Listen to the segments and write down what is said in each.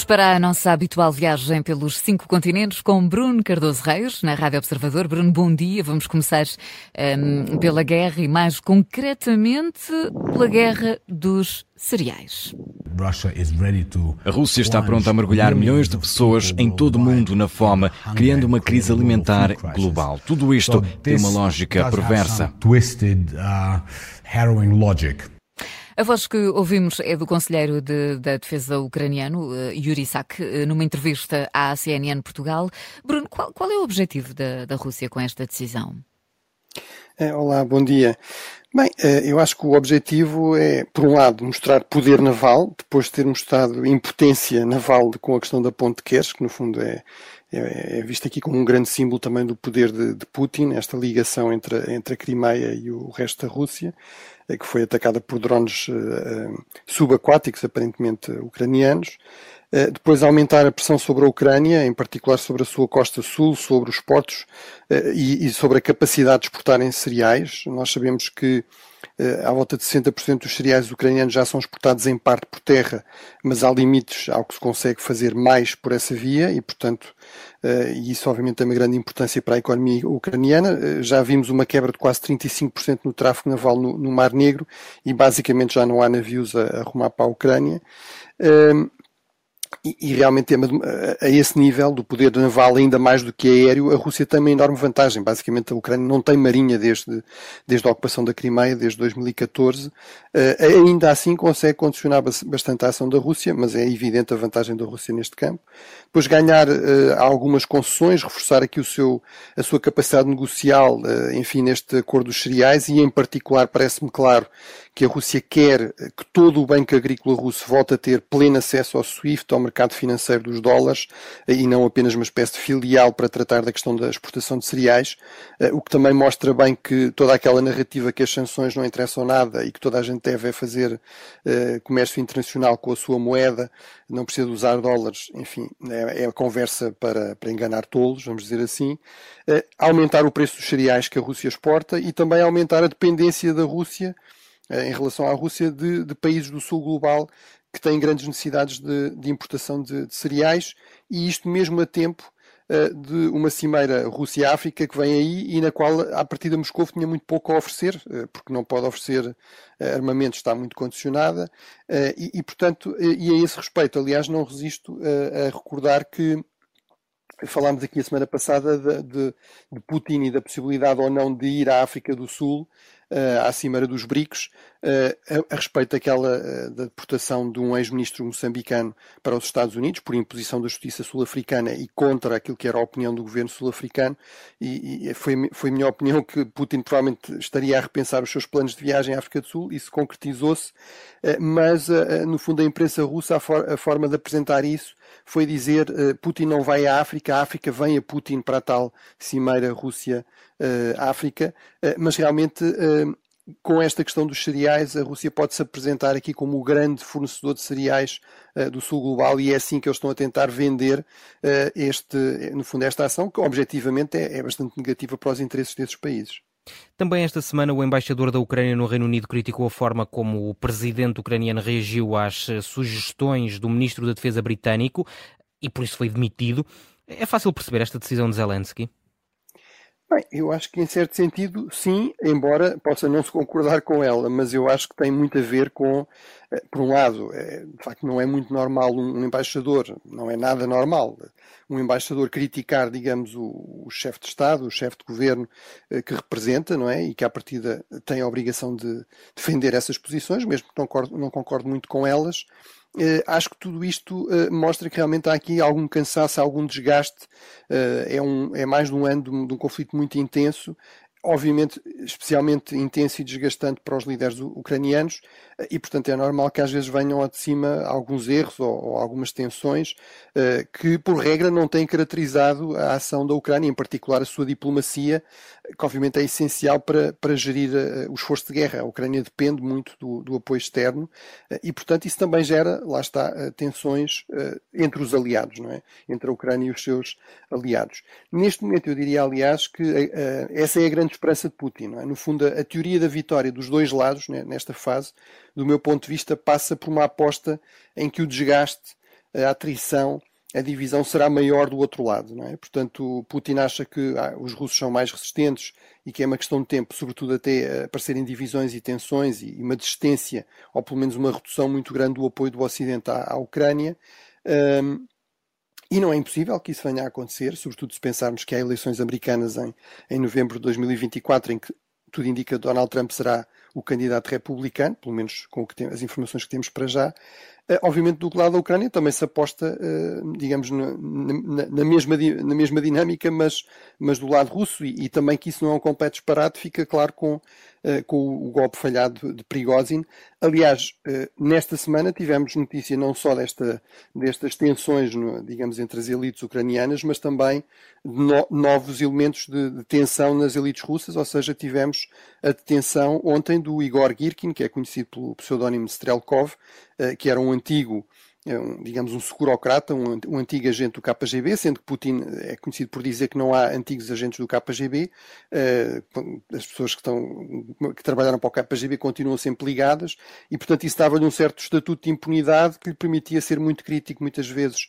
Vamos para a nossa habitual viagem pelos cinco continentes com Bruno Cardoso Reis, na Rádio Observador. Bruno, bom dia. Vamos começar um, pela guerra e, mais concretamente, pela guerra dos cereais. A Rússia está pronta a mergulhar milhões de pessoas em todo o mundo na fome, criando uma crise alimentar global. Tudo isto tem uma lógica perversa. A voz que ouvimos é do conselheiro de, da defesa ucraniano, uh, Yuri Sak, uh, numa entrevista à CNN Portugal. Bruno, qual, qual é o objetivo da, da Rússia com esta decisão? É, olá, bom dia. Bem, eh, eu acho que o objetivo é, por um lado, mostrar poder naval, depois de ter mostrado impotência naval com a questão da ponte de que no fundo é, é, é visto aqui como um grande símbolo também do poder de, de, Putin, esta ligação entre, entre a Crimeia e o resto da Rússia, eh, que foi atacada por drones uh, subaquáticos, aparentemente ucranianos. Uh, depois aumentar a pressão sobre a Ucrânia, em particular sobre a sua costa sul, sobre os portos uh, e, e, sobre a capacidade de exportarem cereais. Nós sabemos que uh, à volta de 60% dos cereais ucranianos já são exportados em parte por terra, mas há limites ao que se consegue fazer mais por essa via e, portanto, e isso obviamente tem uma grande importância para a economia ucraniana. Já vimos uma quebra de quase 35% no tráfego naval no, no, Mar Negro e basicamente já não há navios a, a rumar para a Ucrânia. Uh, e, realmente a, a, esse nível do poder naval ainda mais do que aéreo, a Rússia tem uma enorme vantagem. Basicamente a Ucrânia não tem marinha desde, desde a ocupação da Crimeia, desde 2014. Uh, ainda assim consegue condicionar bastante a ação da Rússia, mas é evidente a vantagem da Rússia neste campo. Depois ganhar uh, algumas concessões, reforçar aqui o seu, a sua capacidade negocial, uh, enfim, neste acordo dos cereais e em particular parece-me claro que a Rússia quer que todo o banco agrícola russo volte a ter pleno acesso ao SWIFT, ao mercado financeiro dos dólares, e não apenas uma espécie de filial para tratar da questão da exportação de cereais, eh, o que também mostra bem que toda aquela narrativa que as sanções não interessam nada e que toda a gente deve fazer eh, comércio internacional com a sua moeda, não precisa usar dólares, enfim, é, é a conversa para, para enganar tolos, vamos dizer assim, eh, aumentar o preço dos cereais que a Rússia exporta e também aumentar a dependência da Rússia eh, em relação à Rússia de, de, países do sul global que têm grandes necessidades de, de importação de, de, cereais e isto mesmo a tempo uh, de uma cimeira Rússia-África que vem aí e na qual a partir da Moscou tinha muito pouco a oferecer uh, porque não pode oferecer uh, armamento, está muito condicionada e, e, portanto, e a esse respeito, aliás, não resisto a recordar que falámos aqui a semana passada de, de, de, Putin e da possibilidade ou não de ir à África do Sul uh, à Cimeira dos BRICS, uh, a, a, respeito daquela uh, da deportação de um ex-ministro moçambicano para os Estados Unidos, por imposição da justiça sul-africana e contra aquilo que era a opinião do governo sul-africano, e, e, foi, foi minha opinião que Putin provavelmente estaria a repensar os seus planos de viagem à África do Sul, isso concretizou-se, mas no fundo a imprensa russa, a, for, a forma de apresentar isso foi dizer Putin não vai à África, a África vem a Putin para a tal cimeira Rússia uh, uh, mas realmente uh, com esta questão dos cereais, a Rússia pode se apresentar aqui como o grande fornecedor de cereais uh, do sul global e é assim que eles estão a tentar vender uh, este, no fundo, esta ação, que objetivamente é, é, bastante negativa para os interesses desses países. Também esta semana o embaixador da Ucrânia no Reino Unido criticou a forma como o presidente ucraniano reagiu às sugestões do ministro da Defesa britânico e por isso foi demitido. É fácil perceber esta decisão de Zelensky? Bem, eu acho que em certo sentido, sim, embora possa não se concordar com ela, mas eu acho que tem muito a ver com, eh, por um lado, é, de facto não é muito normal um, embaixador, não é nada normal, um embaixador criticar, digamos, o, o chefe de Estado, o chefe de governo eh, que representa, não é? E que à partida tem a obrigação de defender essas posições, mesmo que não concorde, não concorde muito com elas. Uh, acho que tudo isto uh, mostra que realmente há aqui algum cansaço, algum desgaste. Uh, é, um, é mais de um ano de um, de um conflito muito intenso obviamente especialmente intenso e desgastante para os líderes ucranianos e portanto é normal que às vezes venham de cima alguns erros ou, ou algumas tensões uh, que por regra não têm caracterizado a ação da Ucrânia, em particular a sua diplomacia, que obviamente é essencial para, para gerir uh, o esforço de guerra. A Ucrânia depende muito do, do apoio externo uh, e portanto isso também gera, lá está, tensões entre os aliados, não é? entre a Ucrânia e os seus aliados. Neste momento eu diria aliás que essa é a grande grande esperança de Putin. É? No fundo, a, teoria da vitória dos dois lados, né, nesta fase, do meu ponto de vista, passa por uma aposta em que o desgaste a atrição a divisão será maior do outro lado. É? Portanto, Putin acha que ah, os russos são mais resistentes e que é uma questão de tempo, sobretudo até aparecerem divisões e tensões e uma desistência, ou pelo menos uma redução muito grande do apoio do Ocidente à, à Ucrânia. Um, e não é impossível que isso venha a acontecer, sobretudo se pensarmos que há eleições americanas em, em novembro de 2024, em que tudo indica que Donald Trump será o candidato republicano, pelo menos com tem, as informações que temos para já. Uh, obviamente, do lado da Ucrânia também se aposta, uh, digamos, na, na, na, mesma, na mesma dinâmica, mas, mas do lado russo, e, e, também que isso não é um completo disparate, fica claro com eh, com o golpe falhado de Prigozhin. Aliás, nesta semana tivemos notícia não só desta, destas tensões, digamos, entre as elites ucranianas, mas também de no, novos elementos de, de, tensão nas elites russas, ou seja, tivemos a detenção ontem do Igor Girkin, que é conhecido pelo pseudónimo Strelkov, que era um antigo um, digamos, um segurocrata, um, antigo agente do KGB, sendo que Putin é conhecido por dizer que não há antigos agentes do KGB. As pessoas que, estão, que trabalharam para o KGB continuam sempre ligadas e, portanto, isso dava-lhe um certo estatuto de impunidade que lhe permitia ser muito crítico, muitas vezes,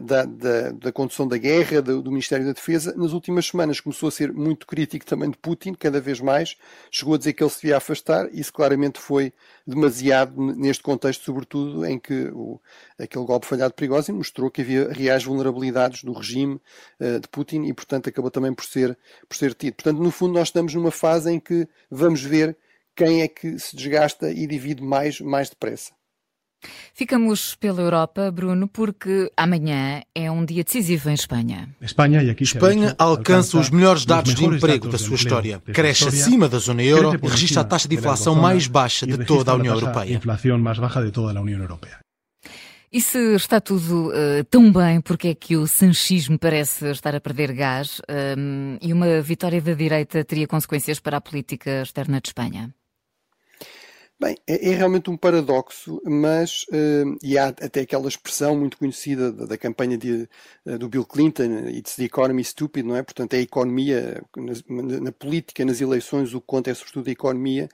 da, da, da, condução da guerra, do, do, Ministério da Defesa. Nas últimas semanas começou a ser muito crítico também de Putin, cada vez mais. Chegou a dizer que ele se devia afastar. Isso claramente foi demasiado neste contexto, sobretudo, em que o aquele golpe falhado Prigozhin mostrou que havia reais vulnerabilidades do regime uh, de Putin e, portanto, acabou também por ser, por ser tido. Portanto, no fundo, nós estamos numa fase em que vamos ver quem é que se desgasta e divide mais, mais depressa. Ficamos pela Europa, Bruno, porque amanhã é um dia decisivo em Espanha. Espanha alcança os melhores dados de emprego da sua história. Cresce acima da zona euro e registra a taxa de inflação mais baixa de toda a União Europeia. E se está tudo uh, tão bem, porque é que o sanchismo parece estar a perder gás um, e uma vitória da direita teria consequências para a política externa de Espanha? Bem, é, é, realmente um paradoxo, mas uh, e há até aquela expressão muito conhecida da, da campanha de, uh, do Bill Clinton, it's the economy stupid, não é? Portanto, é a economia, na, na, política, nas eleições, o que conta é sobretudo a economia,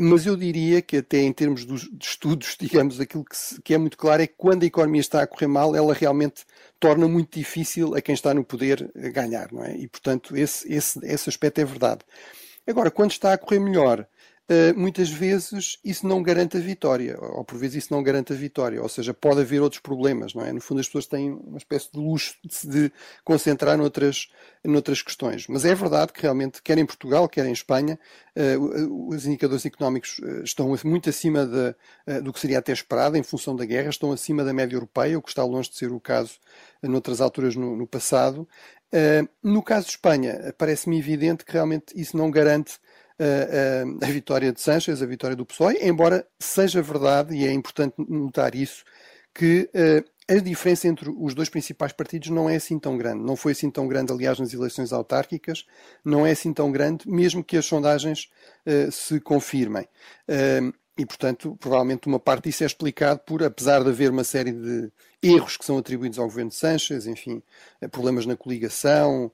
mas eu diria que até em termos dos, de estudos, digamos, aquilo que, se, que é muito claro é que quando a economia está a correr mal, ela realmente torna muito difícil a quem está no poder ganhar, não é? E, portanto, esse, esse, esse aspecto é verdade. Agora, quando está a correr melhor, muitas vezes isso não garante a vitória, ou por vezes isso não garante a vitória, ou seja, pode haver outros problemas, não é? No fundo, as pessoas têm uma espécie de luxo de se concentrar noutras, noutras questões. Mas é verdade que realmente, quer em Portugal, quer em Espanha, uh, os indicadores económicos estão muito acima de, do que seria até esperado em função da guerra, estão acima da média europeia, o que está longe de ser o caso noutras alturas no, no passado. no caso de Espanha, parece-me evidente que realmente isso não garante a, vitória de Sanches, a vitória do PSOE, embora seja verdade, e é importante notar isso, que uh, a diferença entre os dois principais partidos não é assim tão grande. Não foi assim tão grande, aliás, nas eleições autárquicas, não é assim tão grande, mesmo que as sondagens uh, se confirmem. Uh, e, portanto, provavelmente uma parte disso é explicado por, apesar de haver uma série de erros que são atribuídos ao governo de Sanches, enfim, problemas na coligação, eh,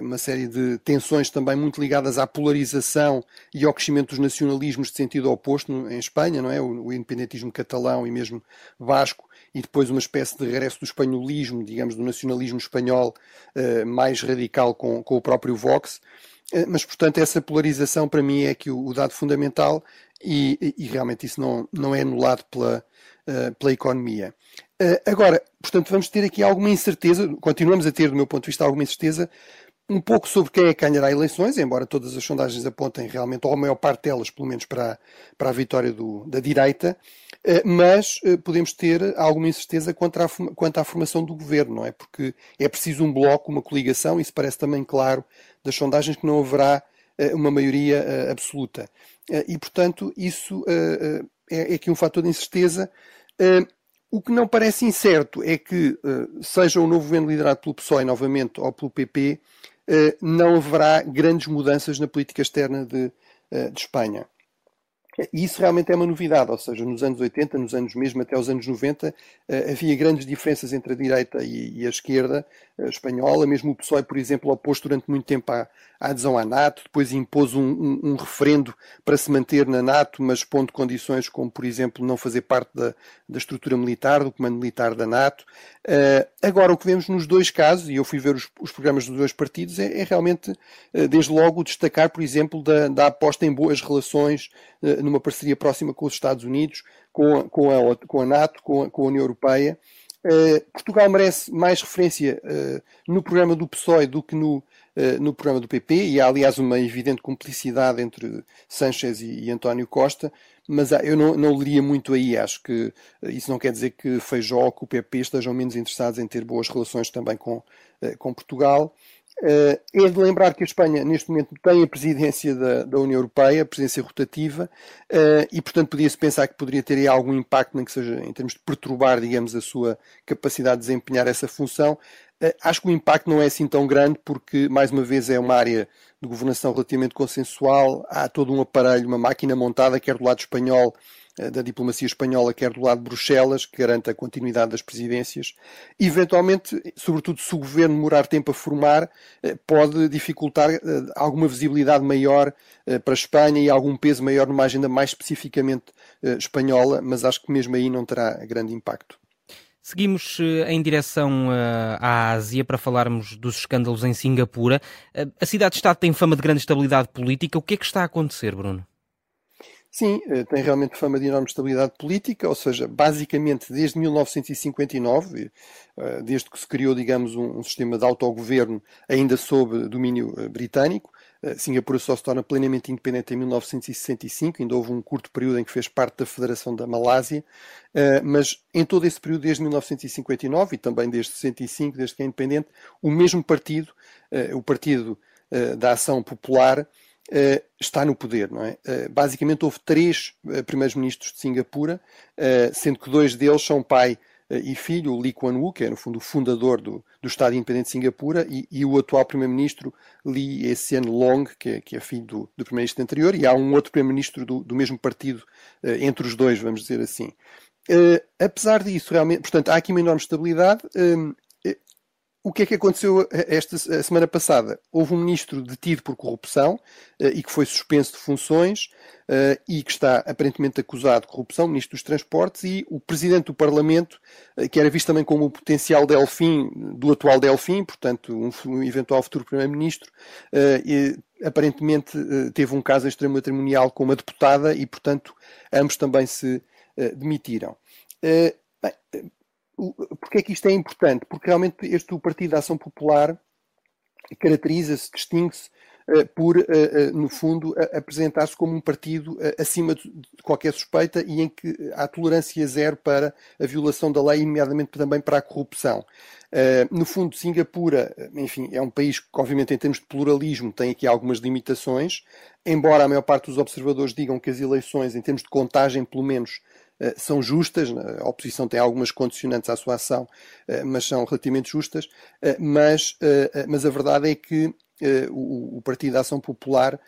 uma série de tensões também muito ligadas à polarização e ao crescimento dos nacionalismos de sentido oposto em Espanha, não é? O, independentismo catalão e mesmo vasco, e depois uma espécie de regresso do espanholismo, digamos, do nacionalismo espanhol uh, mais radical com, com o próprio Vox. Uh, mas, portanto, essa polarização para mim é que o, dado fundamental e, e, realmente isso não, não é anulado pela, pela economia. agora, portanto, vamos ter aqui alguma incerteza, continuamos a ter, do meu ponto de vista, alguma incerteza um pouco sobre quem é que ganhará eleições, embora todas as sondagens apontem realmente, ou a maior parte delas, pelo menos, para, para a vitória do, da direita, eh, mas eh, podemos ter alguma incerteza quanto à, quanto à formação do governo, não é? Porque é preciso um bloco, uma coligação, isso parece também claro das sondagens que não haverá eh, uma maioria absoluta. E, portanto, isso é, é aqui um fator de incerteza. O que não parece incerto é que, seja o novo governo liderado pelo PSOE novamente ou pelo PP, não haverá grandes mudanças na política externa de, eh, de Espanha. E isso realmente é uma novidade, ou seja, nos anos 80, nos anos mesmo até os anos 90, eh, havia grandes diferenças entre a direita e, a esquerda eh, espanhola. Mesmo o PSOE, por exemplo, opôs durante muito tempo à, adesão à NATO, depois impôs um, um, um, referendo para se manter na NATO, mas pondo condições como, por exemplo, não fazer parte da, da estrutura militar, do comando militar da NATO. Uh, agora, o que vemos nos dois casos, e eu fui ver os, os programas dos dois partidos, é, é realmente, desde logo, destacar, por exemplo, da, da aposta em boas relações numa parceria próxima com os Estados Unidos, com a, com a, com a NATO, com a, com a União Europeia. Uh, Portugal merece mais referência uh, no programa do PSOE do que no, uh, no programa do PP, e há aliás uma evidente cumplicidade entre Sanchez e, e António Costa, mas eu não, não leria muito aí. Acho que isso não quer dizer que Feijó ou que o PP estejam menos interessados em ter boas relações também com, com Portugal. Uh, é de lembrar que a Espanha, neste momento, tem a presidência da, da União Europeia, a presidência rotativa, uh, e, portanto, podia-se pensar que poderia ter aí algum impacto, nem que seja em termos de perturbar, digamos, a sua capacidade de desempenhar essa função. Uh, acho que o impacto não é assim tão grande, porque, mais uma vez, é uma área de governação relativamente consensual, há todo um aparelho, uma máquina montada, quer do lado espanhol, da diplomacia espanhola, quer do lado de Bruxelas, que garante a continuidade das presidências. Eventualmente, sobretudo se o governo demorar tempo a formar, eh, pode dificultar eh, alguma visibilidade maior para a Espanha e algum peso maior numa agenda mais especificamente espanhola, mas acho que mesmo aí não terá grande impacto. Seguimos em direção à Ásia para falarmos dos escândalos em Singapura. A cidade-estado tem fama de grande estabilidade política. O que é que está a acontecer, Bruno? Sim, eh, tem realmente fama de enorme estabilidade política, ou seja, basicamente desde 1959, eh, desde que se criou, digamos, um, sistema de autogoverno ainda sob domínio eh, britânico, Singapura só se torna plenamente independente em 1965, ainda houve um curto período em que fez parte da Federação da Malásia, mas em todo esse período, desde 1959 e também desde 65, desde que é independente, o mesmo partido, o Partido da Ação Popular, está no poder, não é? Uh, basicamente houve três uh, primeiros-ministros de Singapura, sendo que dois deles são pai e filho, o Lee Kuan Yew, que é no fundo o fundador do, do Estado Independente de Singapura, e, e o atual primeiro-ministro Lee Hsien Long, que é, que é filho do, do primeiro-ministro anterior, e há um outro primeiro-ministro do, do, mesmo partido entre os dois, vamos dizer assim. apesar disso, realmente, portanto, há aqui uma enorme estabilidade. O que é que aconteceu esta semana passada? Houve um ministro detido por corrupção uh, e que foi suspenso de funções uh, e que está aparentemente acusado de corrupção, ministro dos Transportes, e o presidente do Parlamento, uh, que era visto também como o potencial Delfim do atual Delfim, portanto, um, eventual futuro primeiro-ministro, aparentemente teve um caso extremo matrimonial com uma deputada e, portanto, ambos também se demitiram. Bem, porque é que isto é importante? Porque realmente este o Partido da Ação Popular caracteriza-se, distingue-se uh, por, uh, uh, no fundo, apresentar-se como um partido acima de, de, qualquer suspeita e em que há tolerância zero para a violação da lei, nomeadamente também para a corrupção. no fundo, Singapura, enfim, é um país que, obviamente, em termos de pluralismo, tem aqui algumas limitações, embora a maior parte dos observadores digam que as eleições, em termos de contagem, pelo menos, eh, são justas, a oposição tem algumas condicionantes à sua ação, eh, mas são relativamente justas, eh, mas, mas a verdade é que o, o Partido da Ação Popular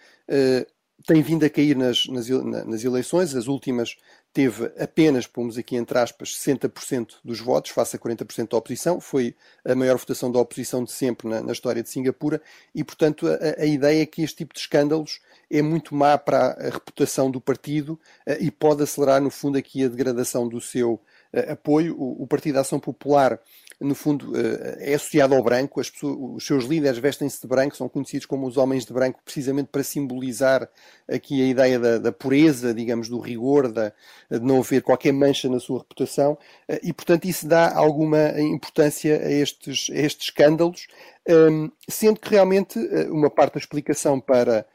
tem vindo a cair nas, nas, nas, eleições, as últimas teve apenas, pomos aqui entre aspas, 60% dos votos, face a 40% da oposição, foi a maior votação da oposição de sempre na, na história de Singapura, e portanto a, a, ideia é que este tipo de escândalos é muito má para a reputação do partido uh, e pode acelerar no fundo aqui a degradação do seu uh, apoio. O, Partido da Ação Popular no fundo, eh, é associado ao branco. Pessoas, os seus líderes vestem-se de branco, são conhecidos como os homens de branco, precisamente para simbolizar aqui a ideia da, da pureza, digamos, do rigor, da, de não haver qualquer mancha na sua reputação. Eh, e, portanto, isso dá alguma importância a estes, a estes escândalos, ehm, sendo que realmente eh, uma parte da explicação para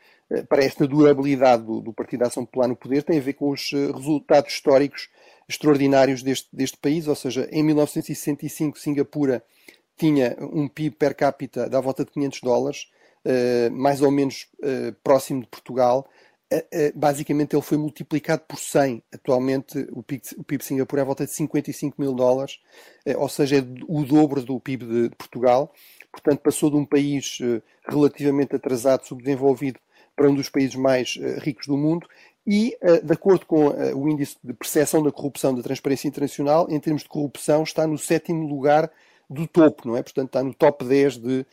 para esta durabilidade do, do Partido da Ação Popular no poder tem a ver com os resultados históricos extraordinários deste, deste país, ou seja, em 1965 Singapura tinha um PIB per capita da volta de 500 dólares, uh, mais ou menos uh, próximo de Portugal. Uh, basicamente ele foi multiplicado por 100. Atualmente o PIB, o PIB de Singapura é à volta de 55 mil dólares, ou seja, é o dobro do PIB de, de Portugal. Portanto, passou de um país relativamente atrasado, subdesenvolvido, para um dos países mais ricos do mundo e, de acordo com o índice de percepção da corrupção da Transparência Internacional, em termos de corrupção, está no sétimo lugar do topo, não é? Portanto, está no top 10 de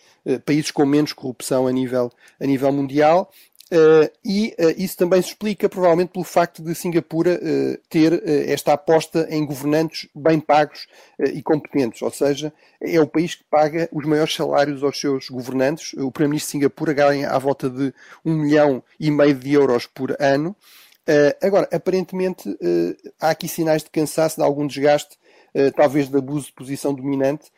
países com menos corrupção a nível, a nível mundial Uh, e uh, isso também se explica provavelmente pelo facto de Singapura uh, ter esta aposta em governantes bem pagos e competentes, ou seja, é o país que paga os maiores salários aos seus governantes. O Primeiro-Ministro de Singapura ganha à volta de um milhão e meio de euros por ano. agora, aparentemente, há aqui sinais de cansaço, de algum desgaste, talvez de abuso de posição dominante,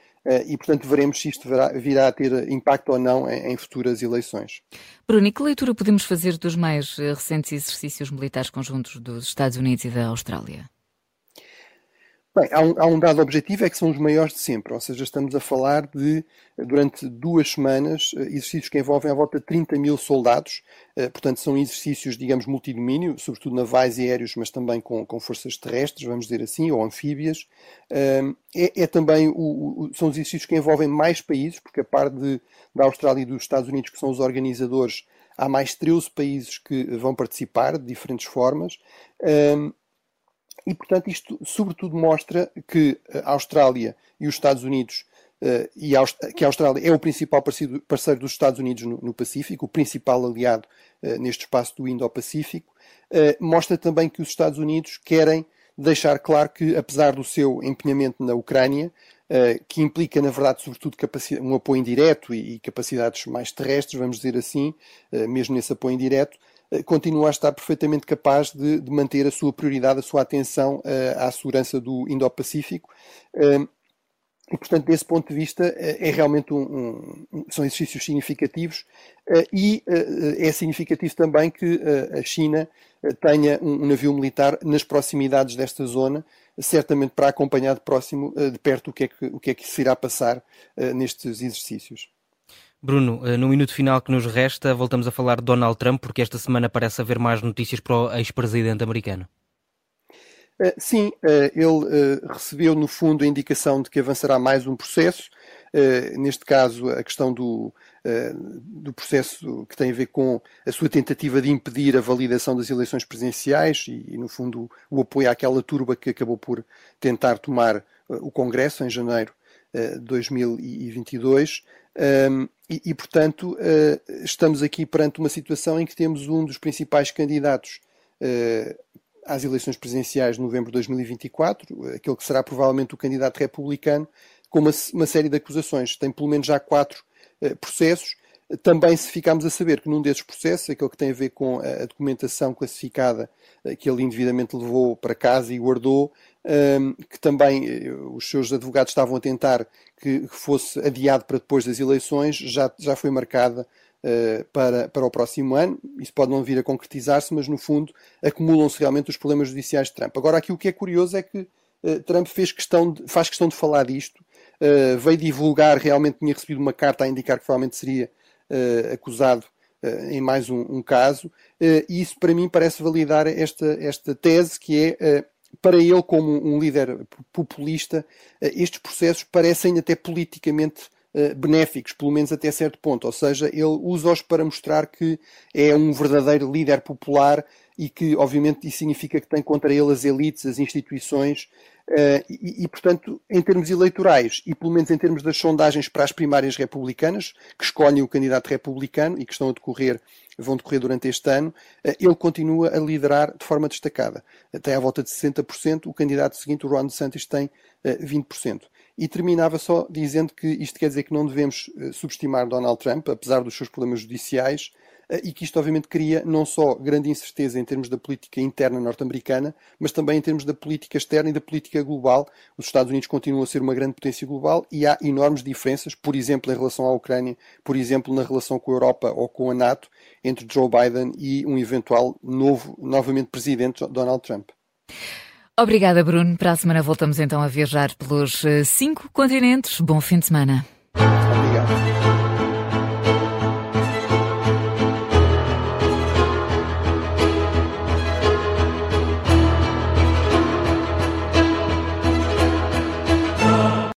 e, portanto, veremos se isto virá a ter impacto ou não em, futuras eleições. Bruno, que leitura podemos fazer dos mais eh, recentes exercícios militares conjuntos dos Estados Unidos e da Austrália? Bem, há um, há um, dado objetivo, é que são os maiores de sempre, ou seja, estamos a falar de, durante duas semanas, eh, exercícios que envolvem à volta de 30 mil soldados, eh, portanto são exercícios, digamos, multidomínio, sobretudo navais e aéreos, mas também com, com forças terrestres, vamos dizer assim, ou anfíbias. É, é também, o, o, são exercícios que envolvem mais países, porque a par de, da Austrália e dos Estados Unidos, que são os organizadores, há mais 13 países que vão participar de diferentes formas. E, portanto, isto sobretudo mostra que a Austrália e os Estados Unidos, uh, e a, que a Austrália é o principal parceiro, parceiro dos Estados Unidos no, no, Pacífico, o principal aliado uh, neste espaço do Indo-Pacífico, uh, mostra também que os Estados Unidos querem deixar claro que, apesar do seu empenhamento na Ucrânia, que implica, na verdade, sobretudo um apoio indireto e, e capacidades mais terrestres, vamos dizer assim, mesmo nesse apoio indireto, continua a estar perfeitamente capaz de, de manter a sua prioridade, a sua atenção uh, à segurança do Indo-Pacífico. Uh, e, portanto, desse ponto de vista, é realmente um, um, são exercícios significativos e é significativo também que a China tenha um, um, navio militar nas proximidades desta zona, certamente para acompanhar de próximo, de perto, o que é que, o que, é que se irá passar nestes exercícios. Bruno, eh, no minuto final que nos resta, voltamos a falar de Donald Trump, porque esta semana parece haver mais notícias para o ex-presidente americano. Eh, sim, eh, ele recebeu no fundo a indicação de que avançará mais um processo, neste caso a questão do, do processo que tem a ver com a sua tentativa de impedir a validação das eleições presidenciais e, no fundo, o apoio àquela turba que acabou por tentar tomar o Congresso em janeiro de 2022. Um, e, e, portanto, uh, estamos aqui perante uma situação em que temos um dos principais candidatos uh, às eleições presidenciais de novembro de 2024, aquele que será provavelmente o candidato republicano, com uma, uma série de acusações. Tem pelo menos já quatro uh, processos. Também, se ficarmos a saber que num desses processos, aquele que tem a ver com a documentação classificada que ele indevidamente levou para casa e guardou, que também eh, os seus advogados estavam a tentar que fosse adiado para depois das eleições, já, já foi marcada uh, para, para o próximo ano. Isso pode não vir a concretizar-se, mas no fundo acumulam-se realmente os problemas judiciais de Trump. Agora, aqui o que é curioso é que Trump fez questão de, faz questão de falar disto, veio divulgar, realmente tinha recebido uma carta a indicar que provavelmente seria acusado em mais um, um caso, e isso para mim parece validar esta, esta tese que é para ele, como um líder populista, eh, estes processos parecem até politicamente eh, benéficos, pelo menos até certo ponto. Ou seja, ele usa-os para mostrar que é um verdadeiro líder popular e que, obviamente, isso significa que tem contra ele as elites, as instituições, Uh, e, e, portanto, em termos eleitorais e pelo menos em termos das sondagens para as primárias republicanas, que escolhem o candidato republicano e que estão a decorrer, vão decorrer durante este ano, uh, ele continua a liderar de forma destacada. Até à volta de 60%, o candidato seguinte, o Ron DeSantis, tem uh, eh, 20%. E terminava só dizendo que isto quer dizer que não devemos subestimar Donald Trump, apesar dos seus problemas judiciais, eh, e que isto obviamente cria não só grande incerteza em termos da política interna norte-americana, mas também em termos da política externa e da política global. Os Estados Unidos continuam a ser uma grande potência global e há enormes diferenças, por exemplo, em relação à Ucrânia, por exemplo, na relação com a Europa ou com a NATO, entre Joe Biden e um eventual novo, novamente presidente Donald Trump. Obrigada, Bruno. Para a semana voltamos então a viajar pelos eh, cinco continentes. Bom fim de semana.